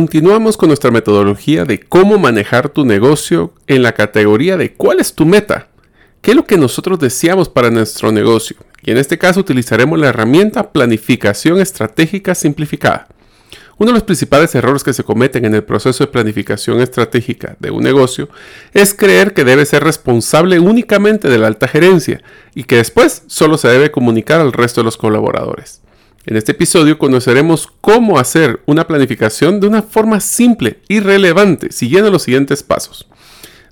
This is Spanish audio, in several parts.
Continuamos con nuestra metodología de cómo manejar tu negocio en la categoría de cuál es tu meta, qué es lo que nosotros deseamos para nuestro negocio. Y en este caso utilizaremos la herramienta planificación estratégica simplificada. Uno de los principales errores que se cometen en el proceso de planificación estratégica de un negocio es creer que debe ser responsable únicamente de la alta gerencia y que después solo se debe comunicar al resto de los colaboradores. En este episodio conoceremos cómo hacer una planificación de una forma simple y relevante, siguiendo los siguientes pasos.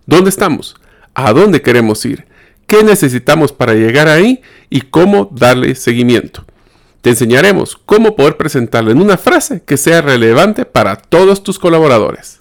¿Dónde estamos? ¿A dónde queremos ir? ¿Qué necesitamos para llegar ahí? Y cómo darle seguimiento. Te enseñaremos cómo poder presentarlo en una frase que sea relevante para todos tus colaboradores.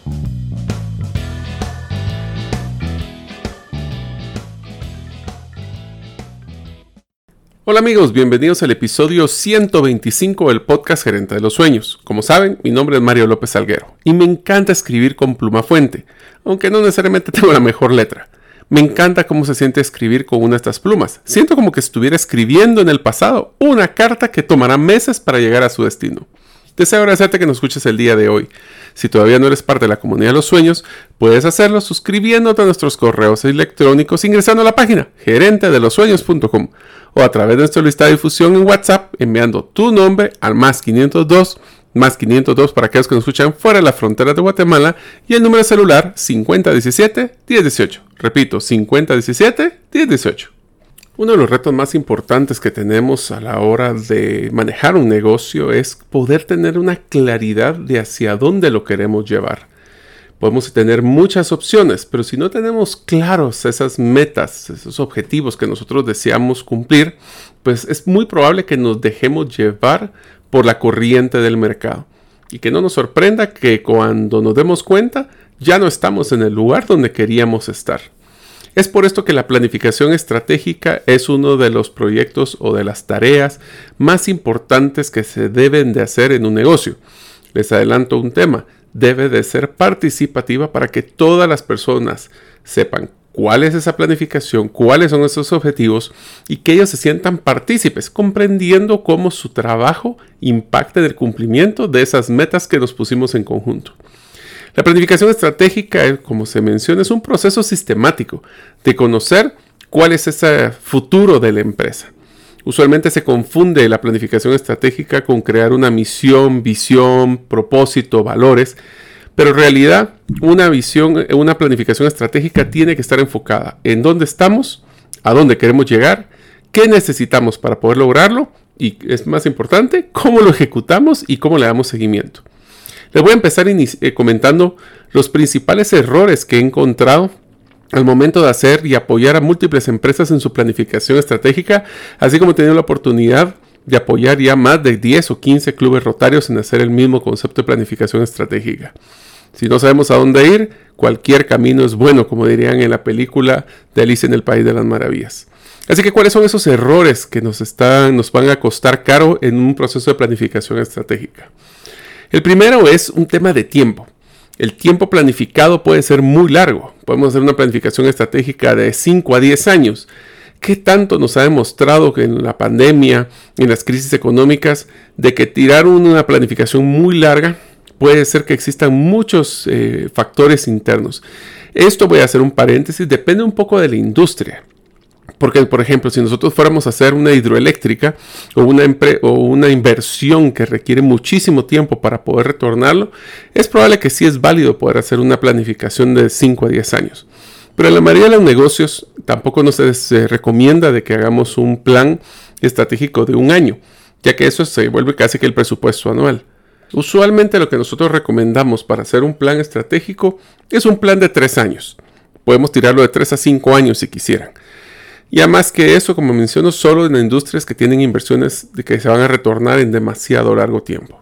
Hola amigos, bienvenidos al episodio 125 del podcast Gerente de los Sueños. Como saben, mi nombre es Mario López Salguero y me encanta escribir con pluma fuente, aunque no necesariamente tengo la mejor letra. Me encanta cómo se siente escribir con una de estas plumas. Siento como que estuviera escribiendo en el pasado una carta que tomará meses para llegar a su destino. Deseo agradecerte que nos escuches el día de hoy. Si todavía no eres parte de la comunidad de los sueños, puedes hacerlo suscribiéndote a nuestros correos electrónicos ingresando a la página gerentedelosueños.com o a través de nuestra lista de difusión en WhatsApp enviando tu nombre al más 502 más 502 para aquellos que nos escuchan fuera de la frontera de Guatemala y el número de celular 5017 1018. Repito, 5017 1018. Uno de los retos más importantes que tenemos a la hora de manejar un negocio es poder tener una claridad de hacia dónde lo queremos llevar. Podemos tener muchas opciones, pero si no tenemos claros esas metas, esos objetivos que nosotros deseamos cumplir, pues es muy probable que nos dejemos llevar por la corriente del mercado. Y que no nos sorprenda que cuando nos demos cuenta ya no estamos en el lugar donde queríamos estar. Es por esto que la planificación estratégica es uno de los proyectos o de las tareas más importantes que se deben de hacer en un negocio. Les adelanto un tema, debe de ser participativa para que todas las personas sepan cuál es esa planificación, cuáles son esos objetivos y que ellos se sientan partícipes, comprendiendo cómo su trabajo impacta en el cumplimiento de esas metas que nos pusimos en conjunto. La planificación estratégica, como se menciona, es un proceso sistemático de conocer cuál es ese futuro de la empresa. Usualmente se confunde la planificación estratégica con crear una misión, visión, propósito, valores, pero en realidad una visión, una planificación estratégica tiene que estar enfocada en dónde estamos, a dónde queremos llegar, qué necesitamos para poder lograrlo y es más importante, cómo lo ejecutamos y cómo le damos seguimiento. Les voy a empezar eh, comentando los principales errores que he encontrado al momento de hacer y apoyar a múltiples empresas en su planificación estratégica, así como he tenido la oportunidad de apoyar ya más de 10 o 15 clubes rotarios en hacer el mismo concepto de planificación estratégica. Si no sabemos a dónde ir, cualquier camino es bueno, como dirían en la película de Alice en el País de las Maravillas. Así que, ¿cuáles son esos errores que nos, están, nos van a costar caro en un proceso de planificación estratégica? El primero es un tema de tiempo. El tiempo planificado puede ser muy largo. Podemos hacer una planificación estratégica de 5 a 10 años. ¿Qué tanto nos ha demostrado que en la pandemia, en las crisis económicas, de que tirar una planificación muy larga puede ser que existan muchos eh, factores internos? Esto voy a hacer un paréntesis, depende un poco de la industria. Porque, por ejemplo, si nosotros fuéramos a hacer una hidroeléctrica o una, inversión que requiere muchísimo tiempo para poder retornarlo, es probable que sí es válido poder hacer una planificación de 5 a 10 años. Pero en la mayoría de los negocios tampoco nos se recomienda de que hagamos un plan estratégico de un año, ya que eso se vuelve casi que el presupuesto anual. Usualmente lo que nosotros recomendamos para hacer un plan estratégico es un plan de 3 años. Podemos tirarlo de 3 a 5 años si quisieran. Y además que eso, como menciono, solo en industrias que tienen inversiones que se van a retornar en demasiado largo tiempo.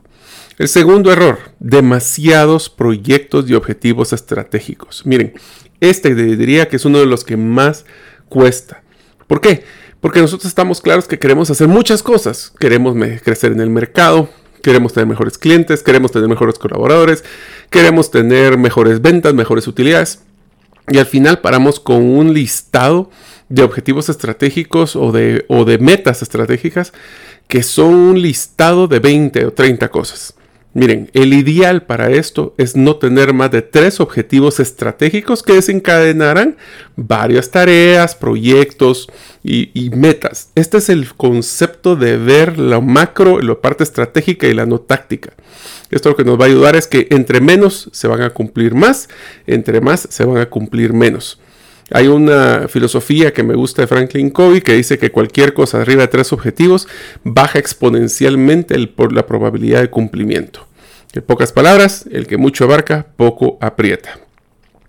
El segundo error, demasiados proyectos y objetivos estratégicos. Miren, este diría que es uno de los que más cuesta. ¿Por qué? Porque nosotros estamos claros que queremos hacer muchas cosas. Queremos crecer en el mercado, queremos tener mejores clientes, queremos tener mejores colaboradores, queremos tener mejores ventas, mejores utilidades. Y al final paramos con un listado de objetivos estratégicos o de, o de metas estratégicas que son un listado de 20 o 30 cosas. Miren, el ideal para esto es no tener más de tres objetivos estratégicos que desencadenarán varias tareas, proyectos y, metas. Este es el concepto de ver lo macro, la parte estratégica y la no táctica. Esto lo que nos va a ayudar es que entre menos se van a cumplir más, entre más se van a cumplir menos. Hay una filosofía que me gusta de Franklin Covey que dice que cualquier cosa arriba de tres objetivos baja exponencialmente por la probabilidad de cumplimiento. En pocas palabras, el que mucho abarca, poco aprieta.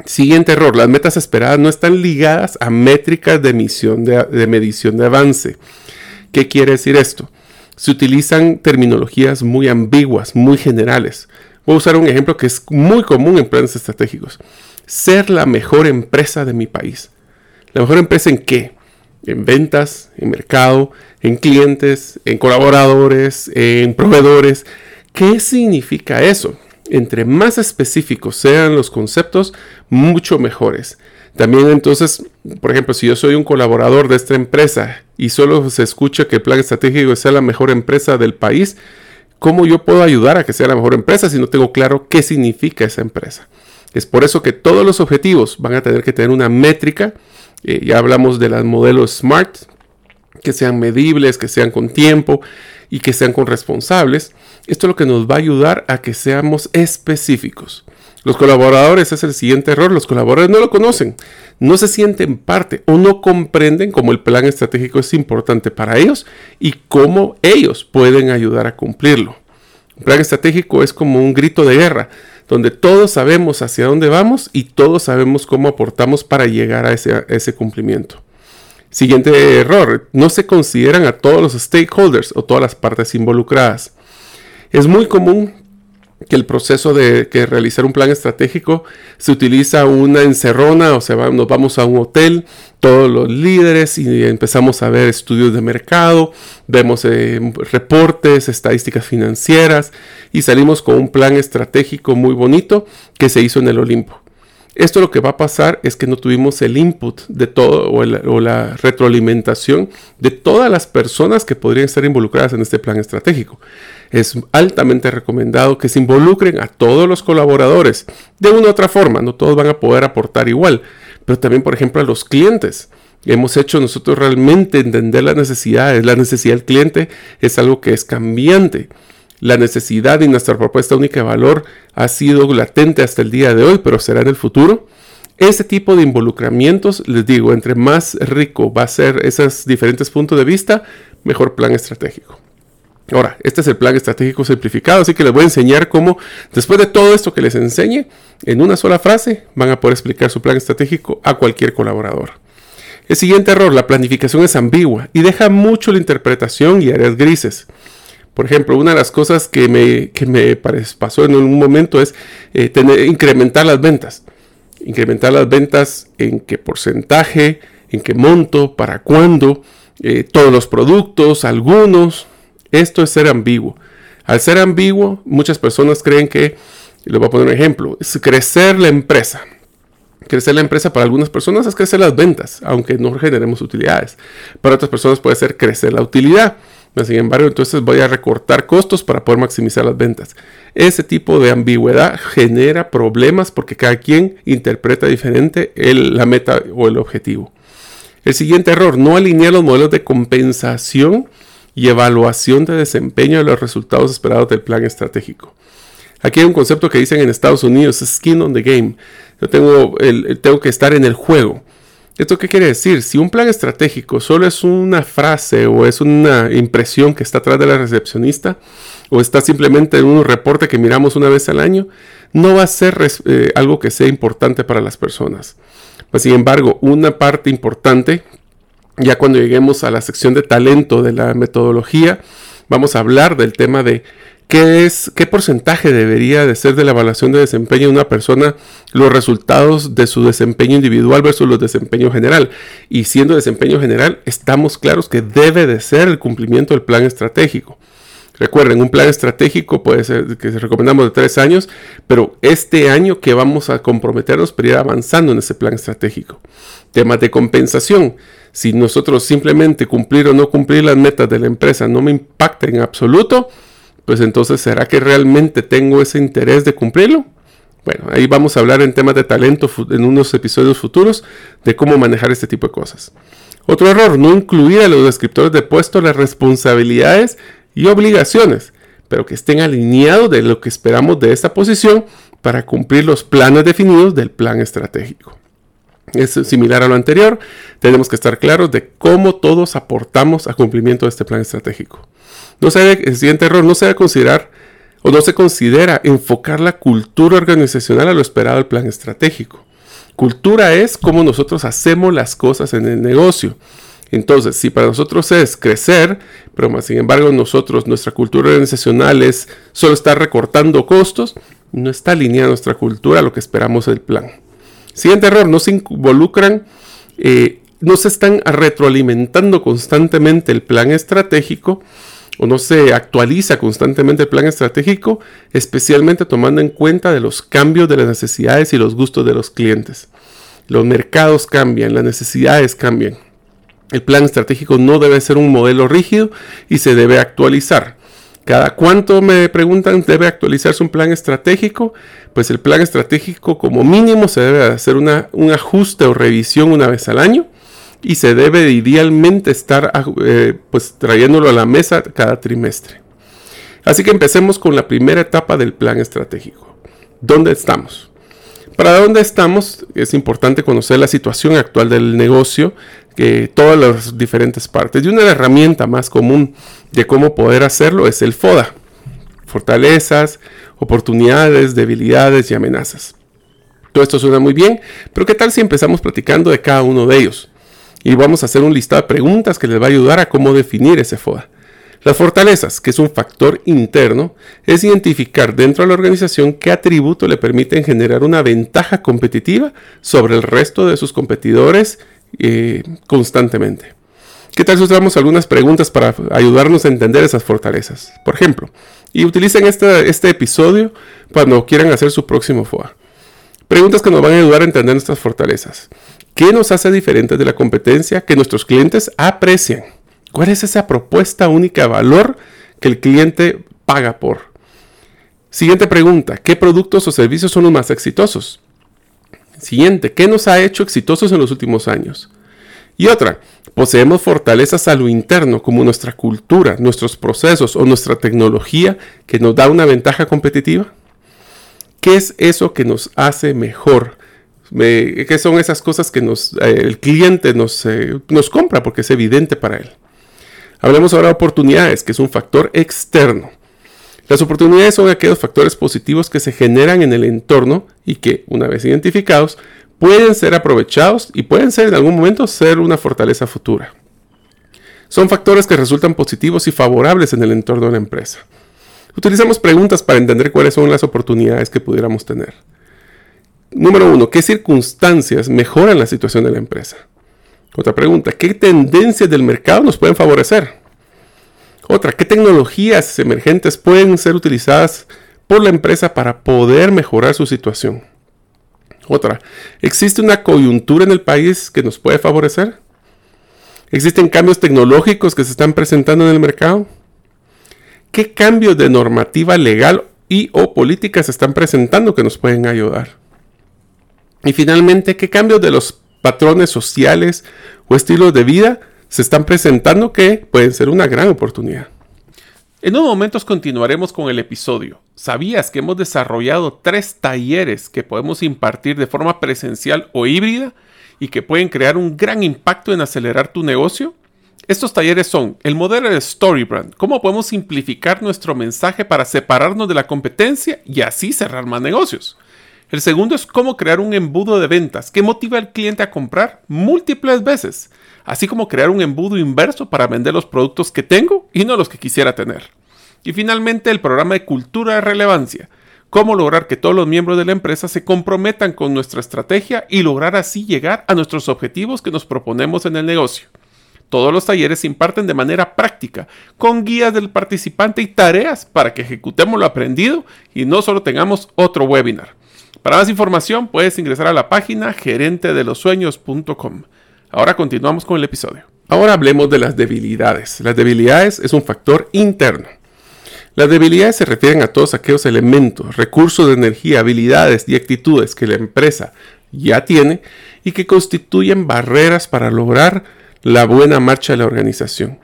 Siguiente error, las metas esperadas no están ligadas a métricas de, de medición de avance. ¿Qué quiere decir esto? Se utilizan terminologías muy ambiguas, muy generales. Voy a usar un ejemplo que es muy común en planes estratégicos ser la mejor empresa de mi país. ¿La mejor empresa en qué? En ventas, en mercado, en clientes, en colaboradores, en proveedores. ¿Qué significa eso? Entre más específicos sean los conceptos, mucho mejores. También entonces, por ejemplo, si yo soy un colaborador de esta empresa y solo se escucha que el plan estratégico sea la mejor empresa del país, ¿cómo yo puedo ayudar a que sea la mejor empresa si no tengo claro qué significa esa empresa? Es por eso que todos los objetivos van a tener que tener una métrica. Eh, ya hablamos de los modelos SMART, que sean medibles, que sean con tiempo y que sean con responsables. Esto es lo que nos va a ayudar a que seamos específicos. Los colaboradores es el siguiente error. Los colaboradores no lo conocen, no se sienten parte o no comprenden cómo el plan estratégico es importante para ellos y cómo ellos pueden ayudar a cumplirlo. Un plan estratégico es como un grito de guerra donde todos sabemos hacia dónde vamos y todos sabemos cómo aportamos para llegar a ese, cumplimiento. Siguiente error, no se consideran a todos los stakeholders o todas las partes involucradas. Es muy común que el proceso de que realizar un plan estratégico se utiliza una encerrona, o sea, nos vamos a un hotel, todos los líderes y empezamos a ver estudios de mercado, vemos eh, reportes, estadísticas financieras y salimos con un plan estratégico muy bonito que se hizo en el Olimpo. Esto lo que va a pasar es que no tuvimos el input de todo o, o, la retroalimentación de todas las personas que podrían estar involucradas en este plan estratégico es altamente recomendado que se involucren a todos los colaboradores de una u otra forma. No todos van a poder aportar igual, pero también, por ejemplo, a los clientes. Hemos hecho nosotros realmente entender las necesidades. La necesidad del cliente es algo que es cambiante. La necesidad y nuestra propuesta única de valor ha sido latente hasta el día de hoy, pero será en el futuro. Ese tipo de involucramientos, les digo, entre más rico va a ser esos diferentes puntos de vista, mejor plan estratégico. Ahora, este es el plan estratégico simplificado, así que les voy a enseñar cómo, después de todo esto que les enseñe, en una sola frase van a poder explicar su plan estratégico a cualquier colaborador. El siguiente error, la planificación es ambigua y deja mucho la interpretación y áreas grises. Por ejemplo, una de las cosas que me, me pasó en un momento es eh, tener, incrementar las ventas. Incrementar las ventas en qué porcentaje, en qué monto, para cuándo, eh, todos los productos, algunos, esto es ser ambiguo. Al ser ambiguo, muchas personas creen que, les voy a poner un ejemplo, es crecer la empresa. Crecer la empresa para algunas personas es crecer las ventas, aunque no generemos utilidades. Para otras personas puede ser crecer la utilidad. Sin embargo, entonces voy a recortar costos para poder maximizar las ventas. Ese tipo de ambigüedad genera problemas porque cada quien interpreta diferente la meta o el objetivo. El siguiente error, no alinear los modelos de compensación y evaluación de desempeño de los resultados esperados del plan estratégico. Aquí hay un concepto que dicen en Estados Unidos, skin on the game. Yo tengo, el, tengo que estar en el juego. ¿Esto qué quiere decir? Si un plan estratégico solo es una frase o es una impresión que está atrás de la recepcionista o está simplemente en un reporte que miramos una vez al año, no va a ser eh, algo que sea importante para las personas. Pues, sin embargo, una parte importante ya cuando lleguemos a la sección de talento de la metodología, vamos a hablar del tema de ¿Qué, es, ¿Qué porcentaje debería de ser de la evaluación de desempeño de una persona los resultados de su desempeño individual versus los desempeño general? Y siendo desempeño general, estamos claros que debe de ser el cumplimiento del plan estratégico. Recuerden, un plan estratégico puede ser que recomendamos de tres años, pero este año que vamos a comprometernos para ir avanzando en ese plan estratégico. Temas de compensación. Si nosotros simplemente cumplir o no cumplir las metas de la empresa no me impacta en absoluto, pues entonces ¿será que realmente tengo ese interés de cumplirlo? Bueno, ahí vamos a hablar en temas de talento en unos episodios futuros de cómo manejar este tipo de cosas. Otro error, no incluir a los descriptores de puesto las responsabilidades y obligaciones, pero que estén alineados de lo que esperamos de esta posición para cumplir los planes definidos del plan estratégico. Es similar a lo anterior, tenemos que estar claros de cómo todos aportamos a cumplimiento de este plan estratégico. No se el siguiente error, no se debe considerar o no se considera enfocar la cultura organizacional a lo esperado del plan estratégico. Cultura es cómo nosotros hacemos las cosas en el negocio. Entonces, si para nosotros es crecer, pero sin embargo nosotros, nuestra cultura organizacional es solo estar recortando costos, no está alineada nuestra cultura a lo que esperamos del plan. Siguiente error, no se involucran, eh, no se están retroalimentando constantemente el plan estratégico o no se actualiza constantemente el plan estratégico, especialmente tomando en cuenta de los cambios de las necesidades y los gustos de los clientes. Los mercados cambian, las necesidades cambian. El plan estratégico no debe ser un modelo rígido y se debe actualizar. ¿Cada cuánto me preguntan debe actualizarse un plan estratégico? Pues el plan estratégico como mínimo se debe hacer una, un ajuste o revisión una vez al año y se debe idealmente estar eh, pues trayéndolo a la mesa cada trimestre. Así que empecemos con la primera etapa del plan estratégico. ¿Dónde estamos? Para dónde estamos es importante conocer la situación actual del negocio, que todas las diferentes partes. Y una herramienta más común de cómo poder hacerlo es el FODA. Fortalezas, oportunidades, debilidades y amenazas. Todo esto suena muy bien, pero ¿qué tal si empezamos platicando de cada uno de ellos? y vamos a hacer un listado de preguntas que les va a ayudar a cómo definir ese FODA. Las fortalezas, que es un factor interno, es identificar dentro de la organización qué atributos le permiten generar una ventaja competitiva sobre el resto de sus competidores eh, constantemente. ¿Qué tal si usamos algunas preguntas para ayudarnos a entender esas fortalezas? Por ejemplo, y utilicen este, episodio cuando quieran hacer su próximo FOA. Preguntas que nos van a ayudar a entender nuestras fortalezas. ¿Qué nos hace diferentes de la competencia que nuestros clientes aprecian? ¿Cuál es esa propuesta única de valor que el cliente paga por? Siguiente pregunta, ¿qué productos o servicios son los más exitosos? Siguiente, ¿qué nos ha hecho exitosos en los últimos años? Y otra, ¿poseemos fortalezas a lo interno como nuestra cultura, nuestros procesos o nuestra tecnología que nos da una ventaja competitiva? ¿Qué es eso que nos hace mejor ¿Qué son esas cosas que eh, el cliente nos, eh, nos compra porque es evidente para él? Hablemos ahora de oportunidades, que es un factor externo. Las oportunidades son aquellos factores positivos que se generan en el entorno y que, una vez identificados, pueden ser aprovechados y pueden ser en algún momento ser una fortaleza futura. Son factores que resultan positivos y favorables en el entorno de la empresa. Utilizamos preguntas para entender cuáles son las oportunidades que pudiéramos tener. Número uno, ¿qué circunstancias mejoran la situación de la empresa? Otra pregunta, ¿qué tendencias del mercado nos pueden favorecer? Otra, ¿qué tecnologías emergentes pueden ser utilizadas por la empresa para poder mejorar su situación? Otra, ¿existe una coyuntura en el país que nos puede favorecer? ¿Existen cambios tecnológicos que se están presentando en el mercado? ¿Qué cambios de normativa legal y o política se están presentando que nos pueden ayudar? Y finalmente, ¿qué cambios de los patrones sociales o estilos de vida se están presentando que pueden ser una gran oportunidad? En unos momentos continuaremos con el episodio. ¿Sabías que hemos desarrollado tres talleres que podemos impartir de forma presencial o híbrida y que pueden crear un gran impacto en acelerar tu negocio? Estos talleres son el modelo de Storybrand, cómo podemos simplificar nuestro mensaje para separarnos de la competencia y así cerrar más negocios. El segundo es cómo crear un embudo de ventas que motiva al cliente a comprar múltiples veces, así como crear un embudo inverso para vender los productos que tengo y no los que quisiera tener. Y finalmente el programa de cultura de relevancia. Cómo lograr que todos los miembros de la empresa se comprometan con nuestra estrategia y lograr así llegar a nuestros objetivos que nos proponemos en el negocio. Todos los talleres se imparten de manera práctica, con guías del participante y tareas para que ejecutemos lo aprendido y no solo tengamos otro webinar. Para más información puedes ingresar a la página gerentedelosueños.com. Ahora continuamos con el episodio. Ahora hablemos de las debilidades. Las debilidades es un factor interno. Las debilidades se refieren a todos aquellos elementos, recursos de energía, habilidades y actitudes que la empresa ya tiene y que constituyen barreras para lograr la buena marcha de la organización.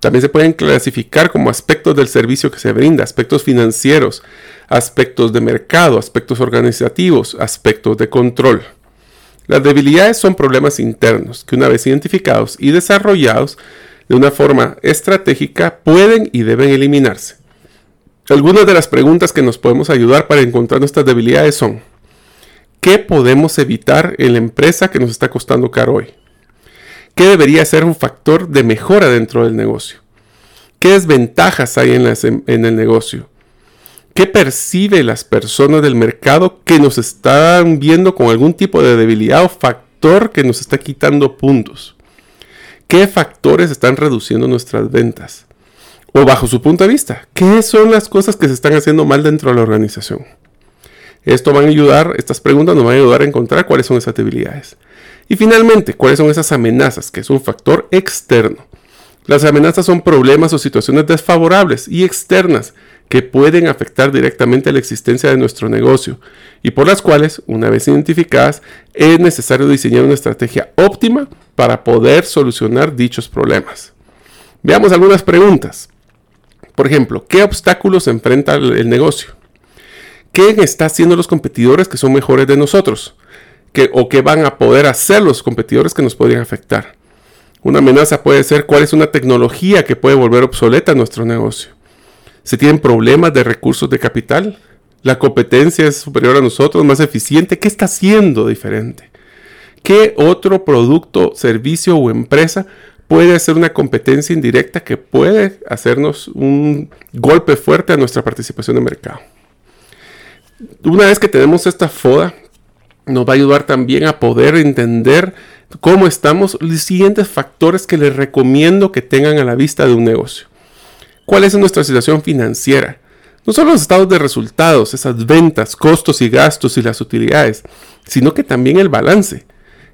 También se pueden clasificar como aspectos del servicio que se brinda, aspectos financieros, aspectos de mercado, aspectos organizativos, aspectos de control. Las debilidades son problemas internos que una vez identificados y desarrollados de una forma estratégica pueden y deben eliminarse. Algunas de las preguntas que nos podemos ayudar para encontrar nuestras debilidades son, ¿qué podemos evitar en la empresa que nos está costando caro hoy? ¿Qué debería ser un factor de mejora dentro del negocio? ¿Qué desventajas hay en, en el negocio? ¿Qué percibe las personas del mercado que nos están viendo con algún tipo de debilidad o factor que nos está quitando puntos? ¿Qué factores están reduciendo nuestras ventas? O bajo su punto de vista, ¿qué son las cosas que se están haciendo mal dentro de la organización? Esto va a ayudar, estas preguntas nos van a ayudar a encontrar cuáles son esas debilidades. Y finalmente, ¿cuáles son esas amenazas? Que es un factor externo. Las amenazas son problemas o situaciones desfavorables y externas que pueden afectar directamente la existencia de nuestro negocio y por las cuales, una vez identificadas, es necesario diseñar una estrategia óptima para poder solucionar dichos problemas. Veamos algunas preguntas. Por ejemplo, ¿qué obstáculos enfrenta el negocio? ¿Qué están haciendo los competidores que son mejores de nosotros? o qué van a poder hacer los competidores que nos podrían afectar. Una amenaza puede ser cuál es una tecnología que puede volver obsoleta nuestro negocio. Si tienen problemas de recursos de capital, la competencia es superior a nosotros, más eficiente, ¿qué está haciendo diferente? ¿Qué otro producto, servicio o empresa puede hacer una competencia indirecta que puede hacernos un golpe fuerte a nuestra participación de mercado? Una vez que tenemos esta foda, nos va a ayudar también a poder entender cómo estamos, los siguientes factores que les recomiendo que tengan a la vista de un negocio. ¿Cuál es nuestra situación financiera? No solo los estados de resultados, esas ventas, costos y gastos y las utilidades, sino que también el balance.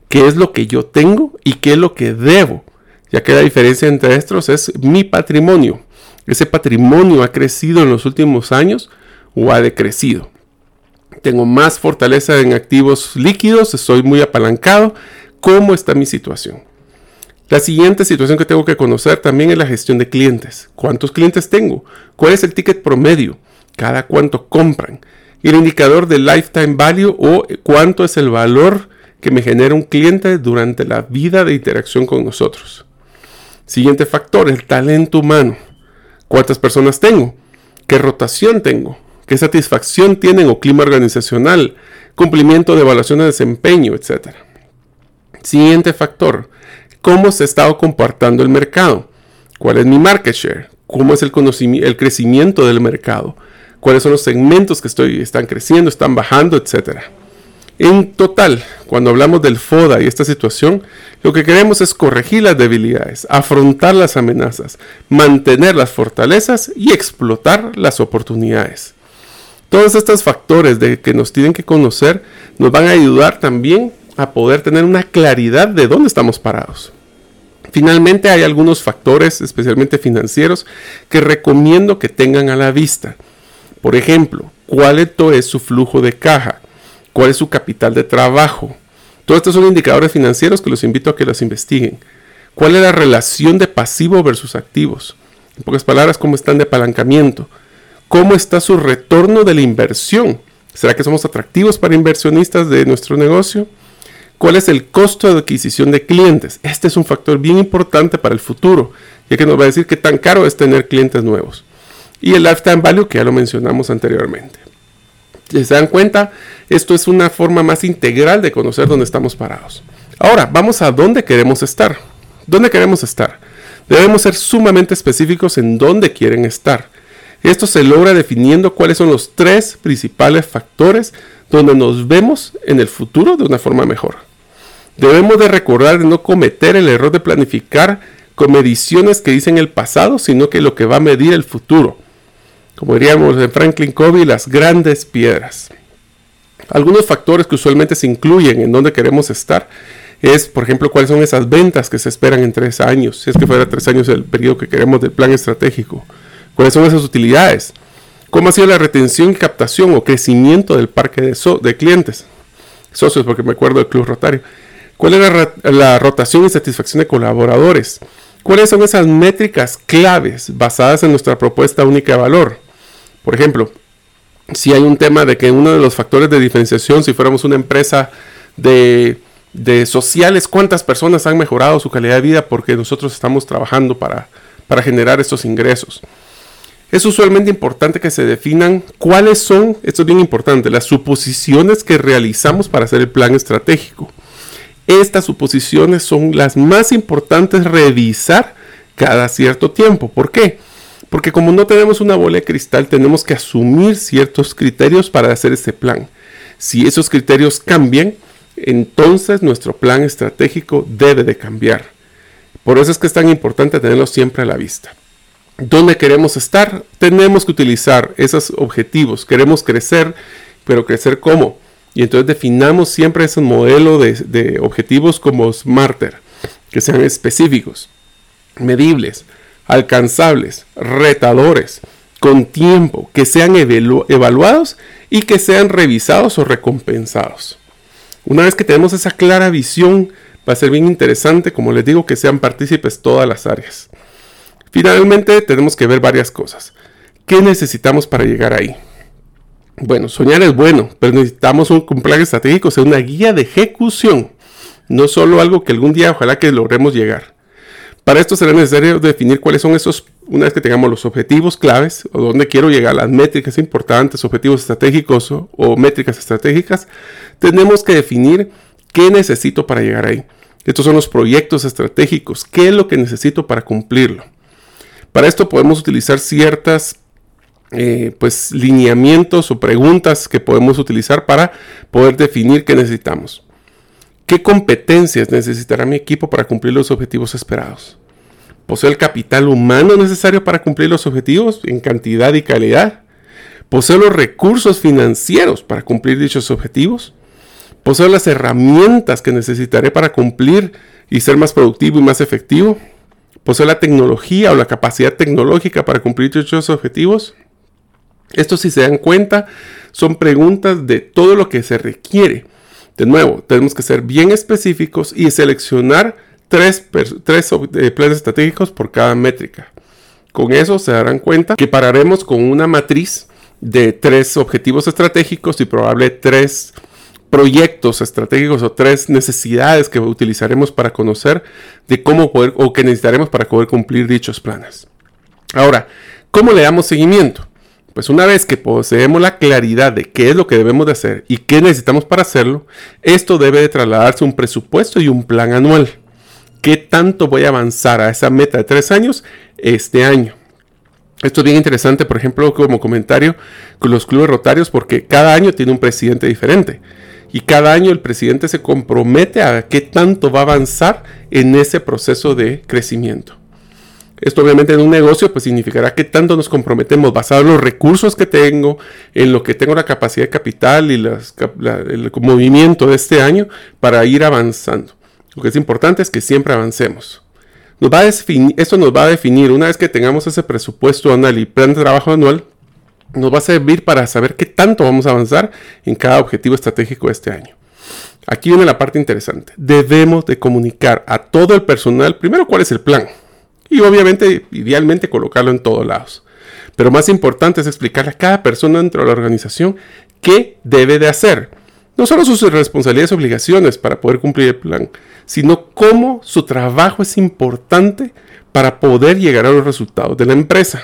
¿Qué es lo que yo tengo y qué es lo que debo? Ya que la diferencia entre estos es mi patrimonio. ¿Ese patrimonio ha crecido en los últimos años o ha decrecido? tengo más fortaleza en activos líquidos, estoy muy apalancado. ¿Cómo está mi situación? La siguiente situación que tengo que conocer también es la gestión de clientes. ¿Cuántos clientes tengo? ¿Cuál es el ticket promedio? ¿Cada cuánto compran? El indicador de lifetime value o cuánto es el valor que me genera un cliente durante la vida de interacción con nosotros. Siguiente factor, el talento humano. ¿Cuántas personas tengo? ¿Qué rotación tengo? qué satisfacción tienen o clima organizacional, cumplimiento de evaluaciones de desempeño, etc. Siguiente factor, cómo se ha estado comportando el mercado, cuál es mi market share, cómo es el, crecimiento del mercado, cuáles son los segmentos que estoy, están creciendo, están bajando, etc. En total, cuando hablamos del FODA y esta situación, lo que queremos es corregir las debilidades, afrontar las amenazas, mantener las fortalezas y explotar las oportunidades. Todos estos factores de que nos tienen que conocer nos van a ayudar también a poder tener una claridad de dónde estamos parados. Finalmente hay algunos factores, especialmente financieros, que recomiendo que tengan a la vista. Por ejemplo, cuál es su flujo de caja, cuál es su capital de trabajo. Todos estos son indicadores financieros que los invito a que los investiguen. ¿Cuál es la relación de pasivo versus activos? En pocas palabras, cómo están de apalancamiento cómo está su retorno de la inversión. ¿Será que somos atractivos para inversionistas de nuestro negocio? ¿Cuál es el costo de adquisición de clientes? Este es un factor bien importante para el futuro, ya que nos va a decir qué tan caro es tener clientes nuevos. Y el lifetime value, que ya lo mencionamos anteriormente. Si se dan cuenta, esto es una forma más integral de conocer dónde estamos parados. Ahora, vamos a dónde queremos estar. ¿Dónde queremos estar? Debemos ser sumamente específicos en dónde quieren estar. Esto se logra definiendo cuáles son los tres principales factores donde nos vemos en el futuro de una forma mejor. Debemos de recordar de no cometer el error de planificar con mediciones que dicen el pasado, sino que lo que va a medir el futuro. Como diríamos en Franklin Covey, las grandes piedras. Algunos factores que usualmente se incluyen en donde queremos estar es, por ejemplo, cuáles son esas ventas que se esperan en tres años, si es que fuera tres años el periodo que queremos del plan estratégico. ¿Cuáles son esas utilidades? ¿Cómo ha sido la retención y captación o crecimiento del parque de, clientes? Socios, porque me acuerdo del Club Rotario. ¿Cuál es la, rotación y satisfacción de colaboradores? ¿Cuáles son esas métricas claves basadas en nuestra propuesta única de valor? Por ejemplo, si hay un tema de que uno de los factores de diferenciación, si fuéramos una empresa de, sociales, cuántas personas han mejorado su calidad de vida porque nosotros estamos trabajando para, para generar estos ingresos. Es usualmente importante que se definan cuáles son, esto es bien importante, las suposiciones que realizamos para hacer el plan estratégico. Estas suposiciones son las más importantes revisar cada cierto tiempo. ¿Por qué? Porque como no tenemos una bola de cristal, tenemos que asumir ciertos criterios para hacer ese plan. Si esos criterios cambian, entonces nuestro plan estratégico debe de cambiar. Por eso es que es tan importante tenerlo siempre a la vista. ¿Dónde queremos estar? Tenemos que utilizar esos objetivos. Queremos crecer, pero crecer cómo? Y entonces definamos siempre ese modelo de, objetivos como SMARTER, que sean específicos, medibles, alcanzables, retadores, con tiempo, que sean evaluados y que sean revisados o recompensados. Una vez que tenemos esa clara visión, va a ser bien interesante, como les digo, que sean partícipes todas las áreas. Finalmente, tenemos que ver varias cosas. ¿Qué necesitamos para llegar ahí? Bueno, soñar es bueno, pero necesitamos un, plan estratégico, o sea, una guía de ejecución, no solo algo que algún día ojalá que logremos llegar. Para esto será necesario definir cuáles son esos, una vez que tengamos los objetivos claves o dónde quiero llegar, las métricas importantes, objetivos estratégicos o, o métricas estratégicas, tenemos que definir qué necesito para llegar ahí. Estos son los proyectos estratégicos, qué es lo que necesito para cumplirlo. Para esto podemos utilizar ciertas eh, pues lineamientos o preguntas que podemos utilizar para poder definir qué necesitamos. ¿Qué competencias necesitará mi equipo para cumplir los objetivos esperados? ¿Posee el capital humano necesario para cumplir los objetivos en cantidad y calidad? ¿Posee los recursos financieros para cumplir dichos objetivos? ¿Posee las herramientas que necesitaré para cumplir y ser más productivo y más efectivo? ¿Posee la tecnología o la capacidad tecnológica para cumplir dichos objetivos? Esto si se dan cuenta son preguntas de todo lo que se requiere. De nuevo, tenemos que ser bien específicos y seleccionar tres, tres eh, planes estratégicos por cada métrica. Con eso se darán cuenta que pararemos con una matriz de tres objetivos estratégicos y probable tres proyectos estratégicos o tres necesidades que utilizaremos para conocer de cómo poder o que necesitaremos para poder cumplir dichos planes. Ahora, ¿cómo le damos seguimiento? Pues una vez que poseemos la claridad de qué es lo que debemos de hacer y qué necesitamos para hacerlo, esto debe de trasladarse a un presupuesto y un plan anual. ¿Qué tanto voy a avanzar a esa meta de tres años este año? Esto es bien interesante, por ejemplo, como comentario con los clubes rotarios, porque cada año tiene un presidente diferente. Y cada año el presidente se compromete a qué tanto va a avanzar en ese proceso de crecimiento. Esto obviamente en un negocio pues significará que tanto nos comprometemos basado en los recursos que tengo, en lo que tengo la capacidad de capital y el movimiento de este año para ir avanzando. Lo que es importante es que siempre avancemos. Esto nos va a definir, una vez que tengamos ese presupuesto anual y plan de trabajo anual, nos va a servir para saber qué tanto vamos a avanzar en cada objetivo estratégico de este año. Aquí viene la parte interesante. Debemos de comunicar a todo el personal primero cuál es el plan y obviamente, idealmente, colocarlo en todos lados. Pero más importante es explicarle a cada persona dentro de la organización qué debe de hacer. No solo sus responsabilidades y obligaciones para poder cumplir el plan, sino cómo su trabajo es importante para poder llegar a los resultados de la empresa.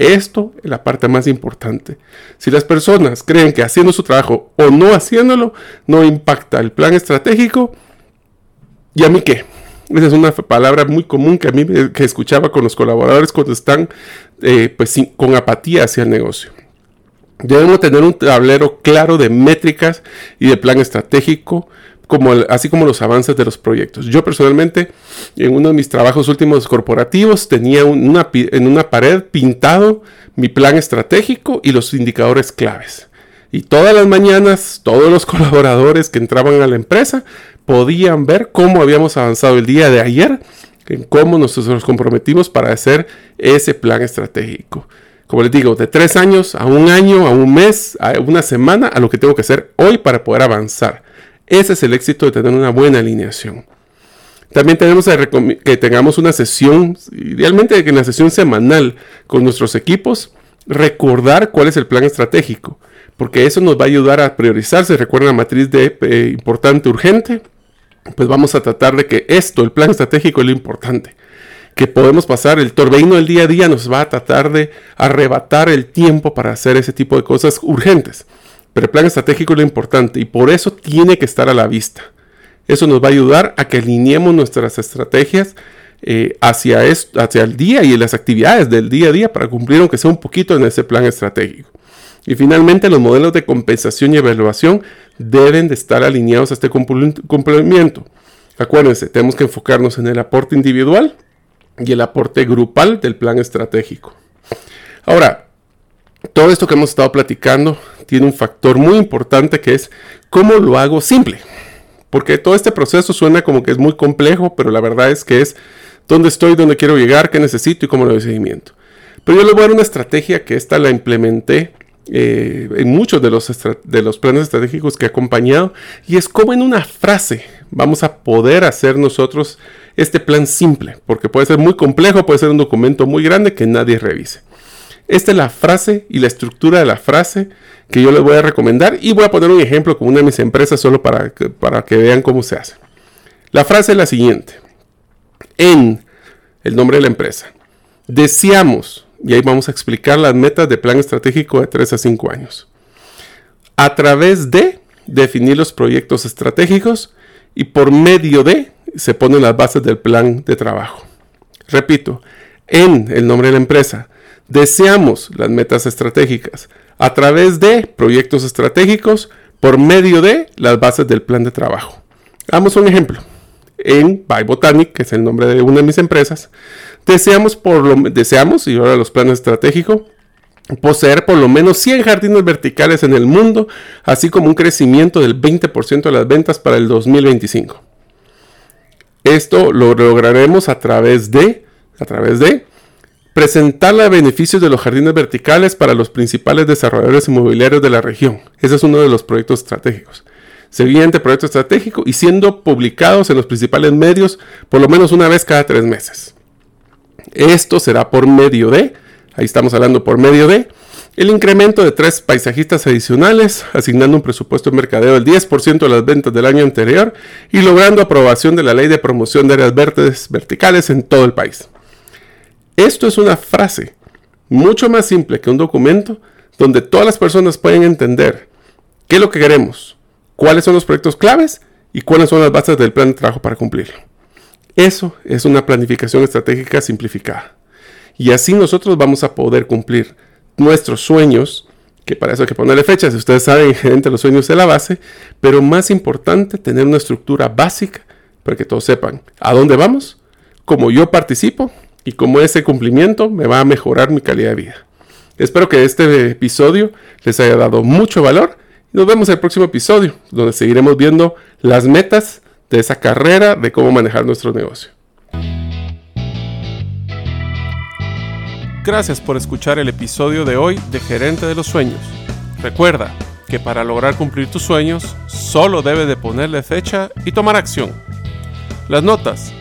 Esto es la parte más importante. Si las personas creen que haciendo su trabajo o no haciéndolo no impacta el plan estratégico, ¿y a mí qué? Esa es una palabra muy común que a mí que escuchaba con los colaboradores cuando están eh, pues, con apatía hacia el negocio. Debemos tener un tablero claro de métricas y de plan estratégico, como así como los avances de los proyectos. Yo personalmente, en uno de mis trabajos últimos corporativos, tenía en una pared pintado mi plan estratégico y los indicadores claves. Y todas las mañanas, todos los colaboradores que entraban a la empresa podían ver cómo habíamos avanzado el día de ayer, en cómo nosotros nos comprometimos para hacer ese plan estratégico como les digo, de tres años a un año, a un mes, a una semana, a lo que tengo que hacer hoy para poder avanzar. Ese es el éxito de tener una buena alineación. También tenemos que tengamos una sesión, idealmente en la sesión semanal con nuestros equipos, recordar cuál es el plan estratégico, porque eso nos va a ayudar a priorizar. Si recuerdan la matriz de eh, importante, urgente, pues vamos a tratar de que esto, el plan estratégico, es lo importante que podemos pasar. El torbellino del día a día nos va a tratar de arrebatar el tiempo para hacer ese tipo de cosas urgentes. Pero el plan estratégico es lo importante y por eso tiene que estar a la vista. Eso nos va a ayudar a que alineemos nuestras estrategias eh, hacia, hacia el día y las actividades del día a día para cumplir aunque sea un poquito en ese plan estratégico. Y finalmente los modelos de compensación y evaluación deben de estar alineados a este cumplimiento. Acuérdense, tenemos que enfocarnos en el aporte individual, y el aporte grupal del plan estratégico. Ahora, todo esto que hemos estado platicando tiene un factor muy importante que es cómo lo hago simple. Porque todo este proceso suena como que es muy complejo, pero la verdad es que es dónde estoy, dónde quiero llegar, qué necesito y cómo le doy seguimiento. Pero yo le voy a dar una estrategia que esta la implementé eh, en muchos de los, de los planes estratégicos que he acompañado y es como en una frase vamos a poder hacer nosotros este plan simple, porque puede ser muy complejo, puede ser un documento muy grande que nadie revise. Esta es la frase y la estructura de la frase que yo les voy a recomendar y voy a poner un ejemplo con una de mis empresas solo para que, para que vean cómo se hace. La frase es la siguiente. En el nombre de la empresa. Deseamos, y ahí vamos a explicar las metas de plan estratégico de 3 a 5 años. A través de definir los proyectos estratégicos y por medio de se ponen las bases del plan de trabajo. Repito, en el nombre de la empresa, deseamos las metas estratégicas a través de proyectos estratégicos por medio de las bases del plan de trabajo. Damos un ejemplo. En Botanic, que es el nombre de una de mis empresas, deseamos, por lo, deseamos y ahora los planes estratégicos, poseer por lo menos 100 jardines verticales en el mundo, así como un crecimiento del 20% de las ventas para el 2025. Esto lo lograremos a través de, a través de presentar los beneficios de los jardines verticales para los principales desarrolladores inmobiliarios de la región. Ese es uno de los proyectos estratégicos. Siguiente proyecto estratégico y siendo publicados en los principales medios por lo menos una vez cada tres meses. Esto será por medio de, ahí estamos hablando por medio de, el incremento de tres paisajistas adicionales, asignando un presupuesto de mercadeo del 10% de las ventas del año anterior y logrando aprobación de la ley de promoción de áreas verdes verticales en todo el país. Esto es una frase mucho más simple que un documento donde todas las personas pueden entender qué es lo que queremos, cuáles son los proyectos claves y cuáles son las bases del plan de trabajo para cumplirlo. Eso es una planificación estratégica simplificada. Y así nosotros vamos a poder cumplir nuestros sueños, que para eso hay que ponerle fechas, ustedes saben, entre los sueños es la base, pero más importante, tener una estructura básica para que todos sepan a dónde vamos, cómo yo participo y cómo ese cumplimiento me va a mejorar mi calidad de vida. Espero que este episodio les haya dado mucho valor y nos vemos en el próximo episodio, donde seguiremos viendo las metas de esa carrera de cómo manejar nuestro negocio. Gracias por escuchar el episodio de hoy de Gerente de los Sueños. Recuerda que para lograr cumplir tus sueños solo debes de ponerle fecha y tomar acción. Las notas